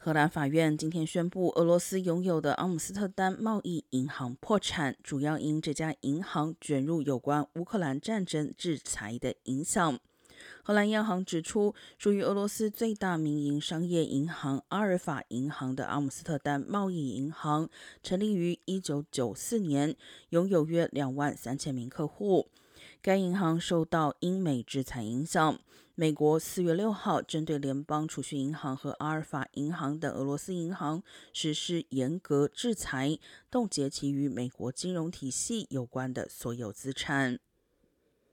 荷兰法院今天宣布，俄罗斯拥有的阿姆斯特丹贸易银行破产，主要因这家银行卷入有关乌克兰战争制裁的影响。荷兰央行指出，属于俄罗斯最大民营商业银行阿尔法银行的阿姆斯特丹贸易银行成立于1994年，拥有约2万三千名客户。该银行受到英美制裁影响。美国4月6号针对联邦储蓄银行和阿尔法银行等俄罗斯银行实施严格制裁，冻结其与美国金融体系有关的所有资产。